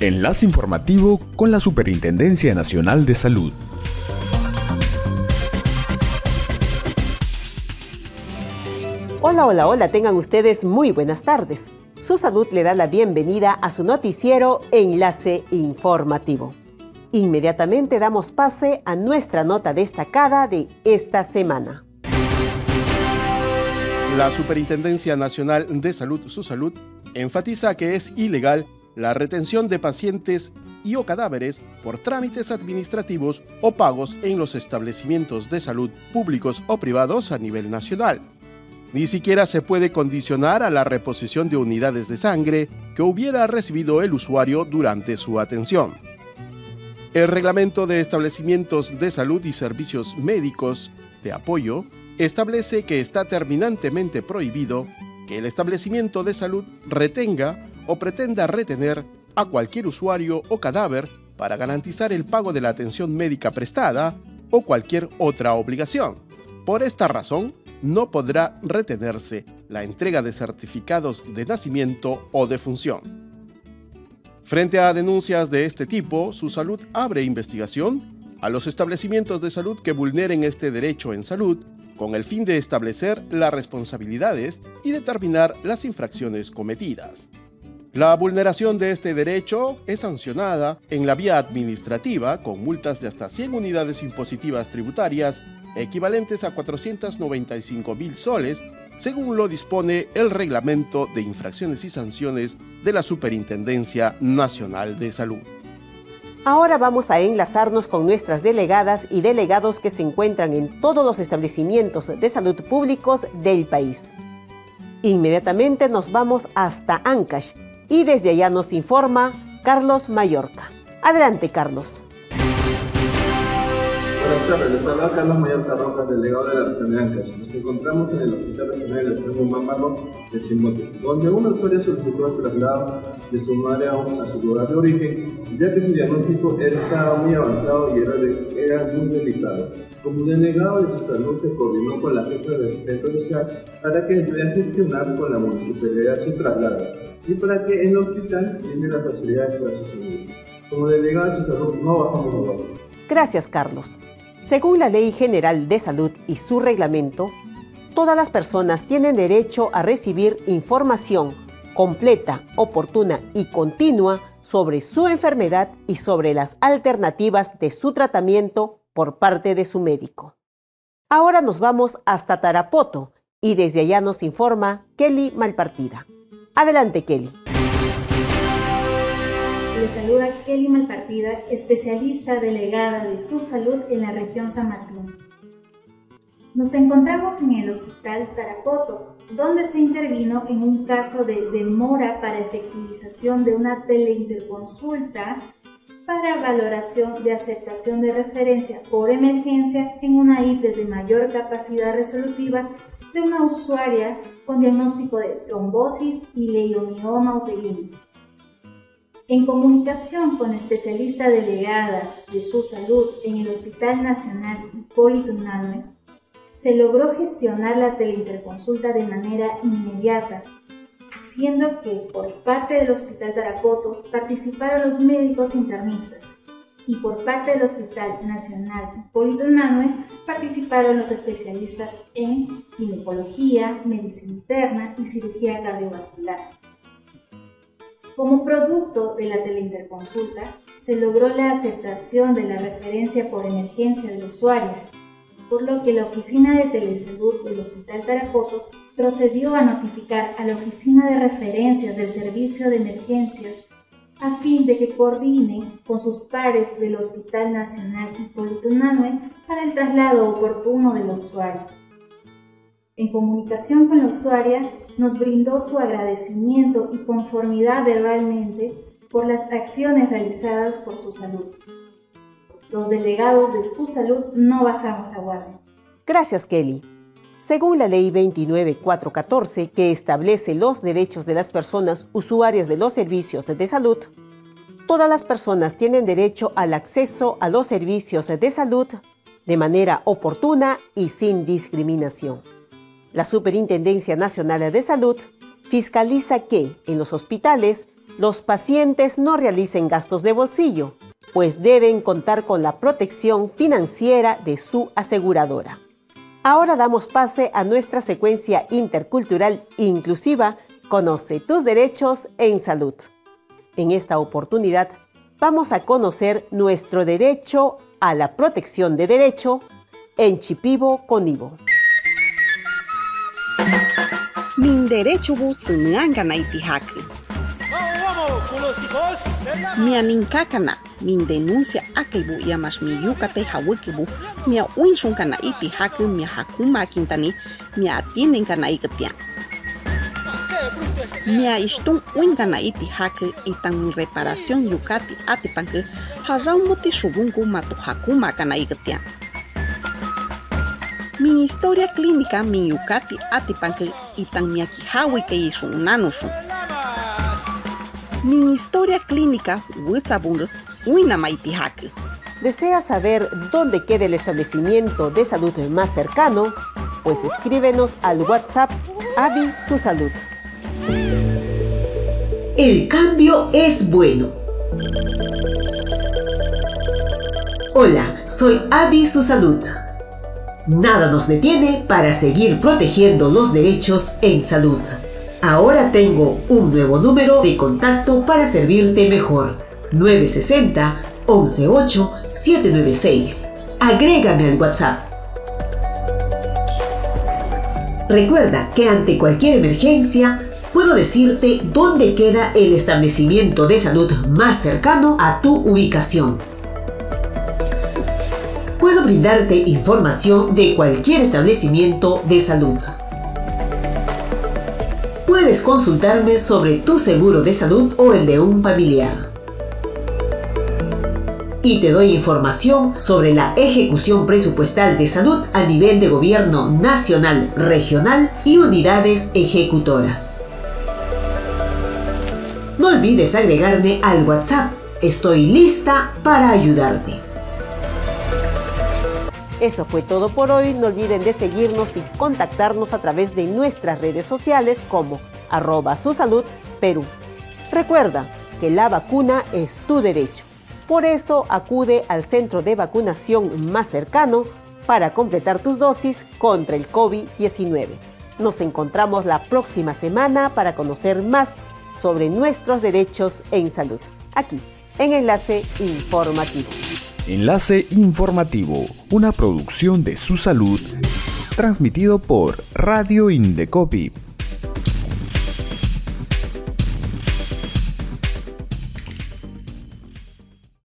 Enlace informativo con la Superintendencia Nacional de Salud. Hola, hola, hola, tengan ustedes muy buenas tardes. Su salud le da la bienvenida a su noticiero Enlace Informativo. Inmediatamente damos pase a nuestra nota destacada de esta semana. La Superintendencia Nacional de Salud, su salud, enfatiza que es ilegal la retención de pacientes y o cadáveres por trámites administrativos o pagos en los establecimientos de salud públicos o privados a nivel nacional. Ni siquiera se puede condicionar a la reposición de unidades de sangre que hubiera recibido el usuario durante su atención. El Reglamento de Establecimientos de Salud y Servicios Médicos de Apoyo establece que está terminantemente prohibido que el establecimiento de salud retenga o pretenda retener a cualquier usuario o cadáver para garantizar el pago de la atención médica prestada o cualquier otra obligación. Por esta razón, no podrá retenerse la entrega de certificados de nacimiento o de función. Frente a denuncias de este tipo, su salud abre investigación a los establecimientos de salud que vulneren este derecho en salud con el fin de establecer las responsabilidades y determinar las infracciones cometidas. La vulneración de este derecho es sancionada en la vía administrativa con multas de hasta 100 unidades impositivas tributarias equivalentes a 495 mil soles, según lo dispone el Reglamento de Infracciones y Sanciones de la Superintendencia Nacional de Salud. Ahora vamos a enlazarnos con nuestras delegadas y delegados que se encuentran en todos los establecimientos de salud públicos del país. Inmediatamente nos vamos hasta Ancash y desde allá nos informa Carlos Mallorca. Adelante, Carlos. Buenas tardes, les habla Carlos Mallorca Rojas, delegado de la región de Ancash. Nos encontramos en el Hospital Regional del Cerro Mámbaro de Chimbote, donde una usuaria solicitó el traslado de su madre a su lugar de origen, ya que su diagnóstico estaba muy avanzado y era, era muy delicado. Como delegado de su salud se coordinó con la jefa del centro social para que pudiera gestionar con la municipalidad su traslado y para que el hospital tiene las facilidades para su salud. Como delegado de su salud no bajamos los. Gracias, Carlos. Según la Ley General de Salud y su reglamento, todas las personas tienen derecho a recibir información completa, oportuna y continua sobre su enfermedad y sobre las alternativas de su tratamiento por parte de su médico. Ahora nos vamos hasta Tarapoto y desde allá nos informa Kelly Malpartida. Adelante, Kelly. Kelly Malpartida, especialista delegada de su salud en la región San Martín. Nos encontramos en el Hospital Tarapoto, donde se intervino en un caso de demora para efectivización de una teleinterconsulta para valoración de aceptación de referencia por emergencia en una IPES de mayor capacidad resolutiva de una usuaria con diagnóstico de trombosis y leiomioma uterino. En comunicación con especialista delegada de su salud en el Hospital Nacional Hipólito Unanue, se logró gestionar la teleinterconsulta de manera inmediata, siendo que por parte del Hospital Tarapoto participaron los médicos internistas y por parte del Hospital Nacional Hipólito Unanue participaron los especialistas en ginecología, medicina interna y cirugía cardiovascular. Como producto de la teleinterconsulta, se logró la aceptación de la referencia por emergencia del usuario, por lo que la Oficina de Telesalud del Hospital Tarapoto procedió a notificar a la Oficina de Referencias del Servicio de Emergencias a fin de que coordinen con sus pares del Hospital Nacional Hipólito Unanue para el traslado oportuno del usuario. En comunicación con la usuaria, nos brindó su agradecimiento y conformidad verbalmente por las acciones realizadas por su salud. Los delegados de su salud no bajamos la guardia. Gracias, Kelly. Según la Ley 29414, que establece los derechos de las personas usuarias de los servicios de salud, todas las personas tienen derecho al acceso a los servicios de salud de manera oportuna y sin discriminación. La Superintendencia Nacional de Salud fiscaliza que en los hospitales los pacientes no realicen gastos de bolsillo, pues deben contar con la protección financiera de su aseguradora. Ahora damos pase a nuestra secuencia intercultural inclusiva Conoce tus derechos en salud. En esta oportunidad vamos a conocer nuestro derecho a la protección de derecho en Chipivo Conivo. Derecho bu senangana itihaki. Mi aninkakana min denuncia akaibu yamash mi yukate hawikibu mi winshun kana itihaki mi hakuma kintani mi atienden kana ikatian. Mia istun wingana iti hake itan mi reparación yukati atipanke harau muti shubungu matu hakuma kana igatian. Mi historia clínica mi yukati atipanke itan mi akihawi ke isun nanusun. Mi historia clínica wisabunus winama iti hake. ¿Desea saber dónde queda el establecimiento de salud más cercano? Pues escríbenos al WhatsApp Avi Su Salud. El cambio es bueno. Hola, soy Abby Su Salud. Nada nos detiene para seguir protegiendo los derechos en salud. Ahora tengo un nuevo número de contacto para servirte mejor. 960 118 796. Agrégame al WhatsApp. Recuerda que ante cualquier emergencia, puedo decirte dónde queda el establecimiento de salud más cercano a tu ubicación. Puedo brindarte información de cualquier establecimiento de salud. Puedes consultarme sobre tu seguro de salud o el de un familiar. Y te doy información sobre la ejecución presupuestal de salud a nivel de gobierno nacional, regional y unidades ejecutoras. No olvides agregarme al WhatsApp. Estoy lista para ayudarte. Eso fue todo por hoy. No olviden de seguirnos y contactarnos a través de nuestras redes sociales como arroba su salud Perú. Recuerda que la vacuna es tu derecho. Por eso acude al centro de vacunación más cercano para completar tus dosis contra el COVID-19. Nos encontramos la próxima semana para conocer más sobre nuestros derechos en salud. Aquí, en Enlace Informativo. Enlace Informativo, una producción de su salud, transmitido por Radio Indecopi